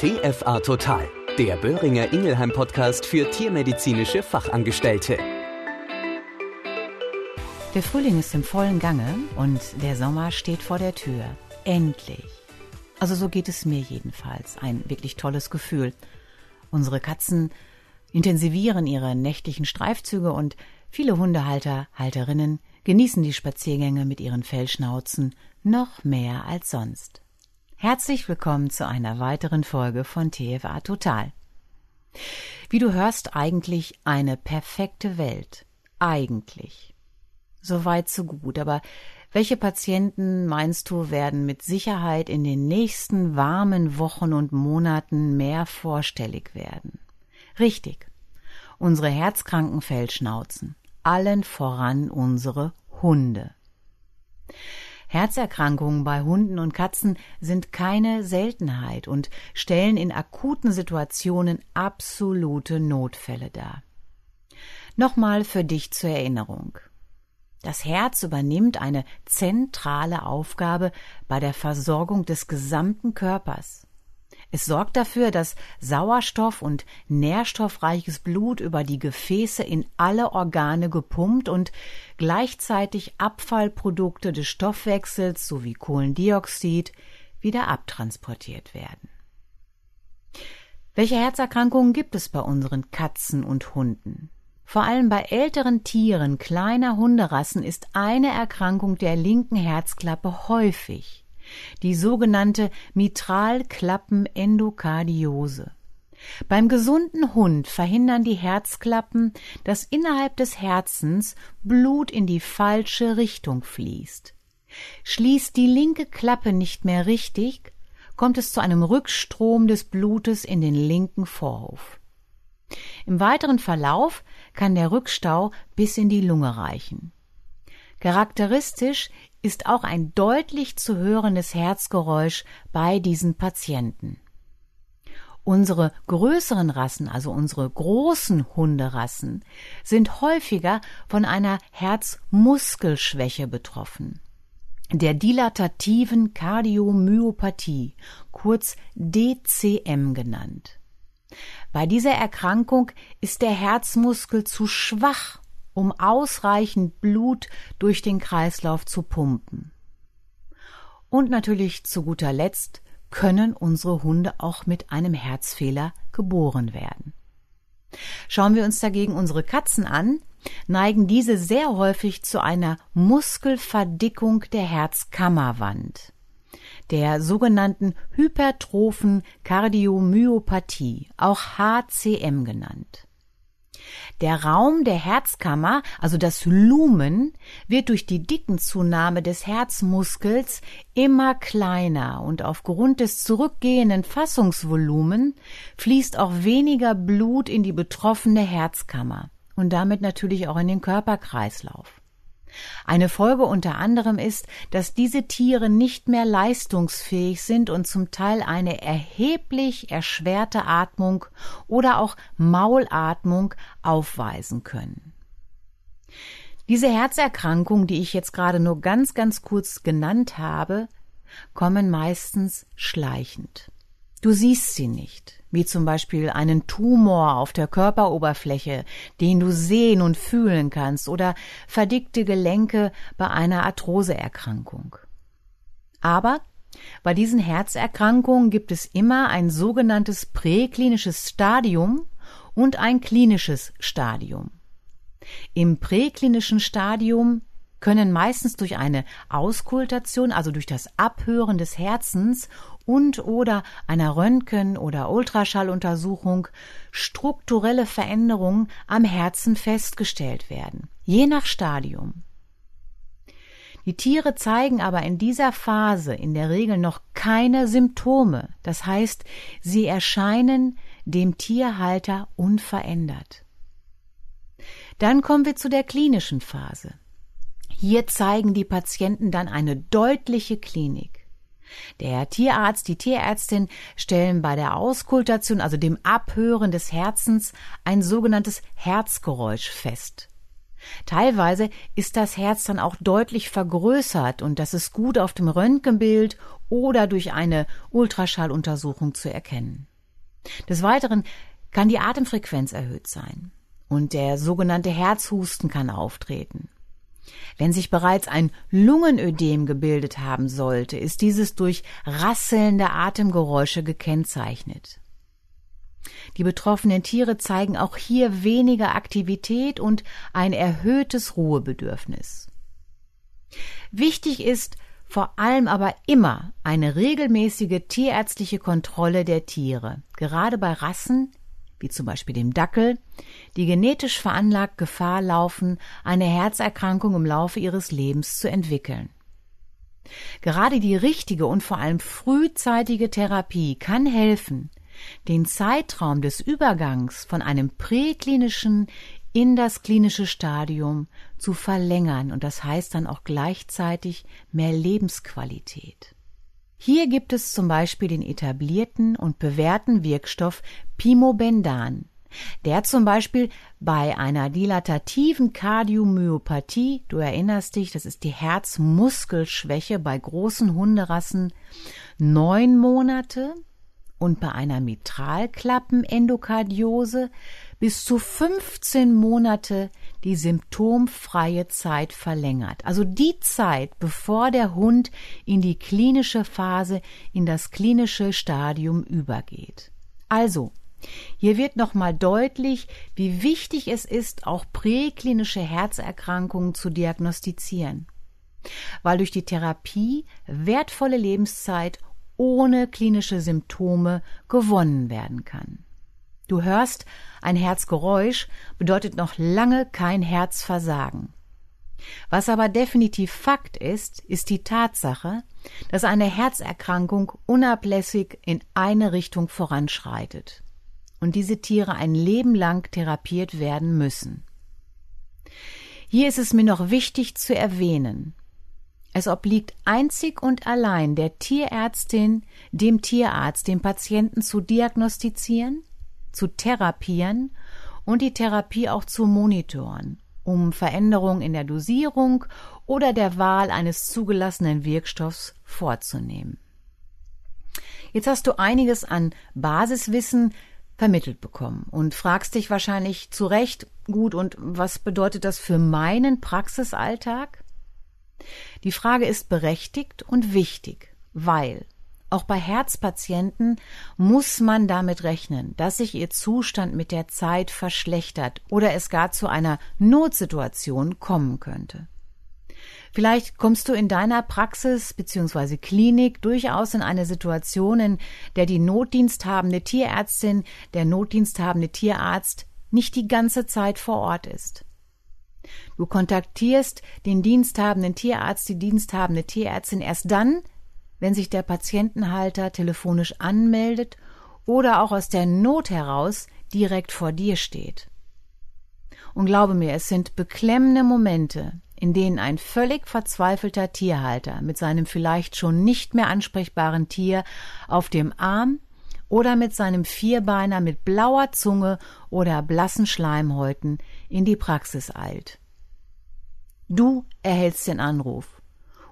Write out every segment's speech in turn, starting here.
TFA Total, der Böhringer Ingelheim Podcast für tiermedizinische Fachangestellte. Der Frühling ist im vollen Gange und der Sommer steht vor der Tür. Endlich. Also so geht es mir jedenfalls. Ein wirklich tolles Gefühl. Unsere Katzen intensivieren ihre nächtlichen Streifzüge und viele Hundehalter, Halterinnen genießen die Spaziergänge mit ihren Fellschnauzen noch mehr als sonst. Herzlich willkommen zu einer weiteren Folge von TFA Total. Wie du hörst, eigentlich eine perfekte Welt. Eigentlich. So weit, so gut. Aber welche Patienten, meinst du, werden mit Sicherheit in den nächsten warmen Wochen und Monaten mehr vorstellig werden? Richtig. Unsere herzkranken Fellschnauzen. Allen voran unsere Hunde. Herzerkrankungen bei Hunden und Katzen sind keine Seltenheit und stellen in akuten Situationen absolute Notfälle dar. Nochmal für dich zur Erinnerung. Das Herz übernimmt eine zentrale Aufgabe bei der Versorgung des gesamten Körpers. Es sorgt dafür, dass Sauerstoff und nährstoffreiches Blut über die Gefäße in alle Organe gepumpt und gleichzeitig Abfallprodukte des Stoffwechsels sowie Kohlendioxid wieder abtransportiert werden. Welche Herzerkrankungen gibt es bei unseren Katzen und Hunden? Vor allem bei älteren Tieren kleiner Hunderassen ist eine Erkrankung der linken Herzklappe häufig die sogenannte Mitralklappenendokardiose. Beim gesunden Hund verhindern die Herzklappen, dass innerhalb des Herzens Blut in die falsche Richtung fließt. Schließt die linke Klappe nicht mehr richtig, kommt es zu einem Rückstrom des Blutes in den linken Vorhof. Im weiteren Verlauf kann der Rückstau bis in die Lunge reichen. Charakteristisch ist auch ein deutlich zu hörendes Herzgeräusch bei diesen Patienten. Unsere größeren Rassen, also unsere großen Hunderassen, sind häufiger von einer Herzmuskelschwäche betroffen. Der dilatativen Kardiomyopathie, kurz DCM genannt. Bei dieser Erkrankung ist der Herzmuskel zu schwach, um ausreichend Blut durch den Kreislauf zu pumpen. Und natürlich zu guter Letzt können unsere Hunde auch mit einem Herzfehler geboren werden. Schauen wir uns dagegen unsere Katzen an, neigen diese sehr häufig zu einer Muskelverdickung der Herzkammerwand, der sogenannten hypertrophen Kardiomyopathie, auch HCM genannt. Der Raum der Herzkammer, also das Lumen, wird durch die Dickenzunahme des Herzmuskels immer kleiner und aufgrund des zurückgehenden Fassungsvolumen fließt auch weniger Blut in die betroffene Herzkammer und damit natürlich auch in den Körperkreislauf. Eine Folge unter anderem ist, dass diese Tiere nicht mehr leistungsfähig sind und zum Teil eine erheblich erschwerte Atmung oder auch Maulatmung aufweisen können. Diese Herzerkrankungen, die ich jetzt gerade nur ganz, ganz kurz genannt habe, kommen meistens schleichend. Du siehst sie nicht wie zum Beispiel einen Tumor auf der Körperoberfläche, den du sehen und fühlen kannst, oder verdickte Gelenke bei einer Arthroseerkrankung. Aber bei diesen Herzerkrankungen gibt es immer ein sogenanntes präklinisches Stadium und ein klinisches Stadium. Im präklinischen Stadium können meistens durch eine Auskultation, also durch das Abhören des Herzens und oder einer Röntgen- oder Ultraschalluntersuchung strukturelle Veränderungen am Herzen festgestellt werden, je nach Stadium. Die Tiere zeigen aber in dieser Phase in der Regel noch keine Symptome, das heißt, sie erscheinen dem Tierhalter unverändert. Dann kommen wir zu der klinischen Phase. Hier zeigen die Patienten dann eine deutliche Klinik. Der Tierarzt, die Tierärztin stellen bei der Auskultation, also dem Abhören des Herzens, ein sogenanntes Herzgeräusch fest. Teilweise ist das Herz dann auch deutlich vergrößert und das ist gut auf dem Röntgenbild oder durch eine Ultraschalluntersuchung zu erkennen. Des Weiteren kann die Atemfrequenz erhöht sein und der sogenannte Herzhusten kann auftreten. Wenn sich bereits ein Lungenödem gebildet haben sollte, ist dieses durch rasselnde Atemgeräusche gekennzeichnet. Die betroffenen Tiere zeigen auch hier weniger Aktivität und ein erhöhtes Ruhebedürfnis. Wichtig ist vor allem aber immer eine regelmäßige tierärztliche Kontrolle der Tiere, gerade bei Rassen, wie zum Beispiel dem Dackel, die genetisch veranlagt Gefahr laufen, eine Herzerkrankung im Laufe ihres Lebens zu entwickeln. Gerade die richtige und vor allem frühzeitige Therapie kann helfen, den Zeitraum des Übergangs von einem präklinischen in das klinische Stadium zu verlängern und das heißt dann auch gleichzeitig mehr Lebensqualität. Hier gibt es zum Beispiel den etablierten und bewährten Wirkstoff Pimobendan, der zum Beispiel bei einer dilatativen Kardiomyopathie, du erinnerst dich, das ist die Herzmuskelschwäche bei großen Hunderassen, neun Monate und bei einer Mitralklappenendokardiose bis zu 15 Monate die symptomfreie Zeit verlängert. Also die Zeit, bevor der Hund in die klinische Phase, in das klinische Stadium übergeht. Also, hier wird nochmal deutlich, wie wichtig es ist, auch präklinische Herzerkrankungen zu diagnostizieren, weil durch die Therapie wertvolle Lebenszeit ohne klinische Symptome gewonnen werden kann. Du hörst ein Herzgeräusch bedeutet noch lange kein Herzversagen. Was aber definitiv Fakt ist, ist die Tatsache, dass eine Herzerkrankung unablässig in eine Richtung voranschreitet und diese Tiere ein Leben lang therapiert werden müssen. Hier ist es mir noch wichtig zu erwähnen, es obliegt einzig und allein der Tierärztin, dem Tierarzt, dem Patienten zu diagnostizieren, zu therapieren und die Therapie auch zu monitoren, um Veränderungen in der Dosierung oder der Wahl eines zugelassenen Wirkstoffs vorzunehmen. Jetzt hast du einiges an Basiswissen vermittelt bekommen und fragst dich wahrscheinlich zu Recht, gut, und was bedeutet das für meinen Praxisalltag? Die Frage ist berechtigt und wichtig, weil auch bei Herzpatienten muss man damit rechnen, dass sich ihr Zustand mit der Zeit verschlechtert oder es gar zu einer Notsituation kommen könnte. Vielleicht kommst du in deiner Praxis bzw. Klinik durchaus in eine Situation, in der die notdiensthabende Tierärztin, der notdiensthabende Tierarzt nicht die ganze Zeit vor Ort ist. Du kontaktierst den diensthabenden Tierarzt, die diensthabende Tierärztin erst dann, wenn sich der Patientenhalter telefonisch anmeldet oder auch aus der Not heraus direkt vor dir steht. Und glaube mir, es sind beklemmende Momente, in denen ein völlig verzweifelter Tierhalter mit seinem vielleicht schon nicht mehr ansprechbaren Tier auf dem Arm oder mit seinem Vierbeiner mit blauer Zunge oder blassen Schleimhäuten in die Praxis eilt. Du erhältst den Anruf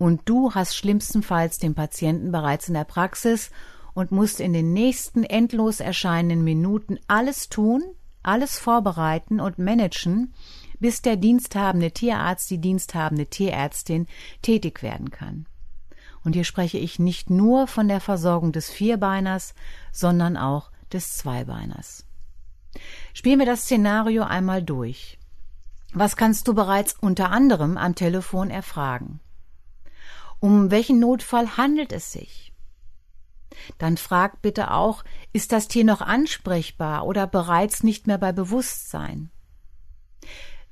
und du hast schlimmstenfalls den Patienten bereits in der Praxis und musst in den nächsten endlos erscheinenden Minuten alles tun, alles vorbereiten und managen, bis der diensthabende Tierarzt, die diensthabende Tierärztin tätig werden kann. Und hier spreche ich nicht nur von der Versorgung des Vierbeiners, sondern auch des Zweibeiners. Spielen wir das Szenario einmal durch. Was kannst du bereits unter anderem am Telefon erfragen? Um welchen Notfall handelt es sich? Dann frag bitte auch, ist das Tier noch ansprechbar oder bereits nicht mehr bei Bewusstsein?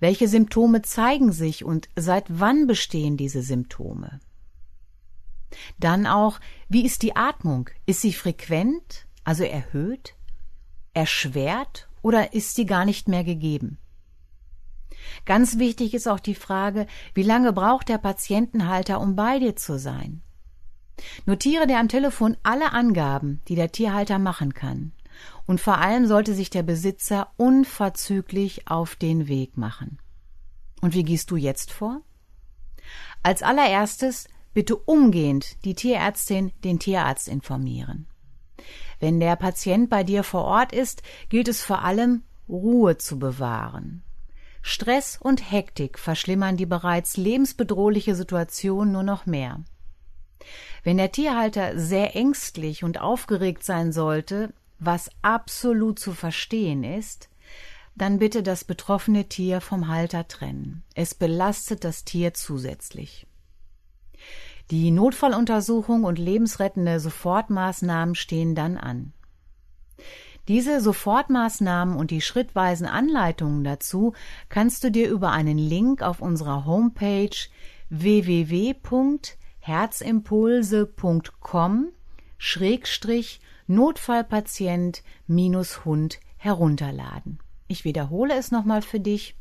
Welche Symptome zeigen sich und seit wann bestehen diese Symptome? Dann auch, wie ist die Atmung? Ist sie frequent, also erhöht, erschwert oder ist sie gar nicht mehr gegeben? Ganz wichtig ist auch die Frage, wie lange braucht der Patientenhalter, um bei dir zu sein? Notiere dir am Telefon alle Angaben, die der Tierhalter machen kann. Und vor allem sollte sich der Besitzer unverzüglich auf den Weg machen. Und wie gehst du jetzt vor? Als allererstes bitte umgehend die Tierärztin den Tierarzt informieren. Wenn der Patient bei dir vor Ort ist, gilt es vor allem, Ruhe zu bewahren. Stress und Hektik verschlimmern die bereits lebensbedrohliche Situation nur noch mehr. Wenn der Tierhalter sehr ängstlich und aufgeregt sein sollte, was absolut zu verstehen ist, dann bitte das betroffene Tier vom Halter trennen. Es belastet das Tier zusätzlich. Die Notfalluntersuchung und lebensrettende Sofortmaßnahmen stehen dann an. Diese Sofortmaßnahmen und die schrittweisen Anleitungen dazu kannst du dir über einen Link auf unserer Homepage www.herzimpulse.com Schrägstrich Notfallpatient minus Hund herunterladen. Ich wiederhole es nochmal für dich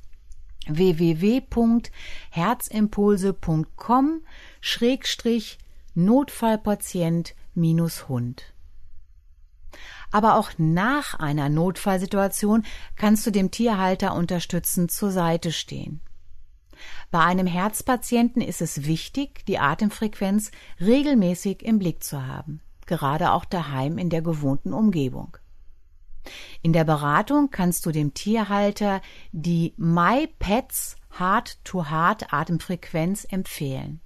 www.herzimpulse.com Schrägstrich Notfallpatient minus Hund. Aber auch nach einer Notfallsituation kannst du dem Tierhalter unterstützend zur Seite stehen. Bei einem Herzpatienten ist es wichtig, die Atemfrequenz regelmäßig im Blick zu haben, gerade auch daheim in der gewohnten Umgebung. In der Beratung kannst du dem Tierhalter die MyPets Heart-to-Heart Atemfrequenz empfehlen.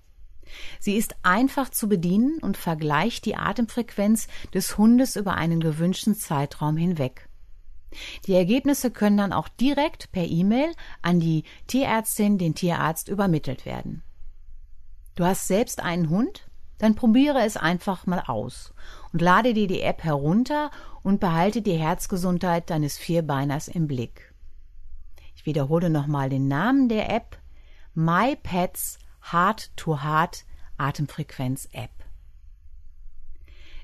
Sie ist einfach zu bedienen und vergleicht die Atemfrequenz des Hundes über einen gewünschten Zeitraum hinweg. Die Ergebnisse können dann auch direkt per E-Mail an die Tierärztin, den Tierarzt übermittelt werden. Du hast selbst einen Hund? Dann probiere es einfach mal aus und lade dir die App herunter und behalte die Herzgesundheit deines Vierbeiners im Blick. Ich wiederhole nochmal den Namen der App My Pets Heart to Heart Atemfrequenz App.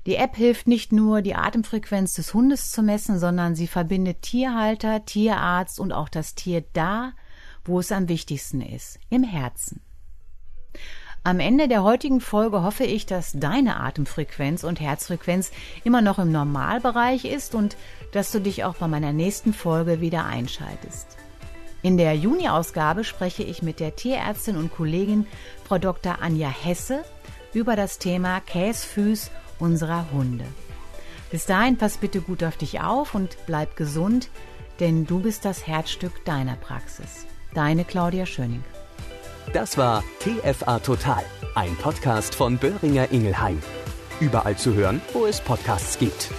Die App hilft nicht nur, die Atemfrequenz des Hundes zu messen, sondern sie verbindet Tierhalter, Tierarzt und auch das Tier da, wo es am wichtigsten ist, im Herzen. Am Ende der heutigen Folge hoffe ich, dass deine Atemfrequenz und Herzfrequenz immer noch im Normalbereich ist und dass du dich auch bei meiner nächsten Folge wieder einschaltest. In der Juni-Ausgabe spreche ich mit der Tierärztin und Kollegin Frau Dr. Anja Hesse über das Thema Käsfüß unserer Hunde. Bis dahin pass bitte gut auf dich auf und bleib gesund, denn du bist das Herzstück deiner Praxis. Deine Claudia Schöning. Das war TFA Total, ein Podcast von Böhringer Ingelheim. Überall zu hören, wo es Podcasts gibt.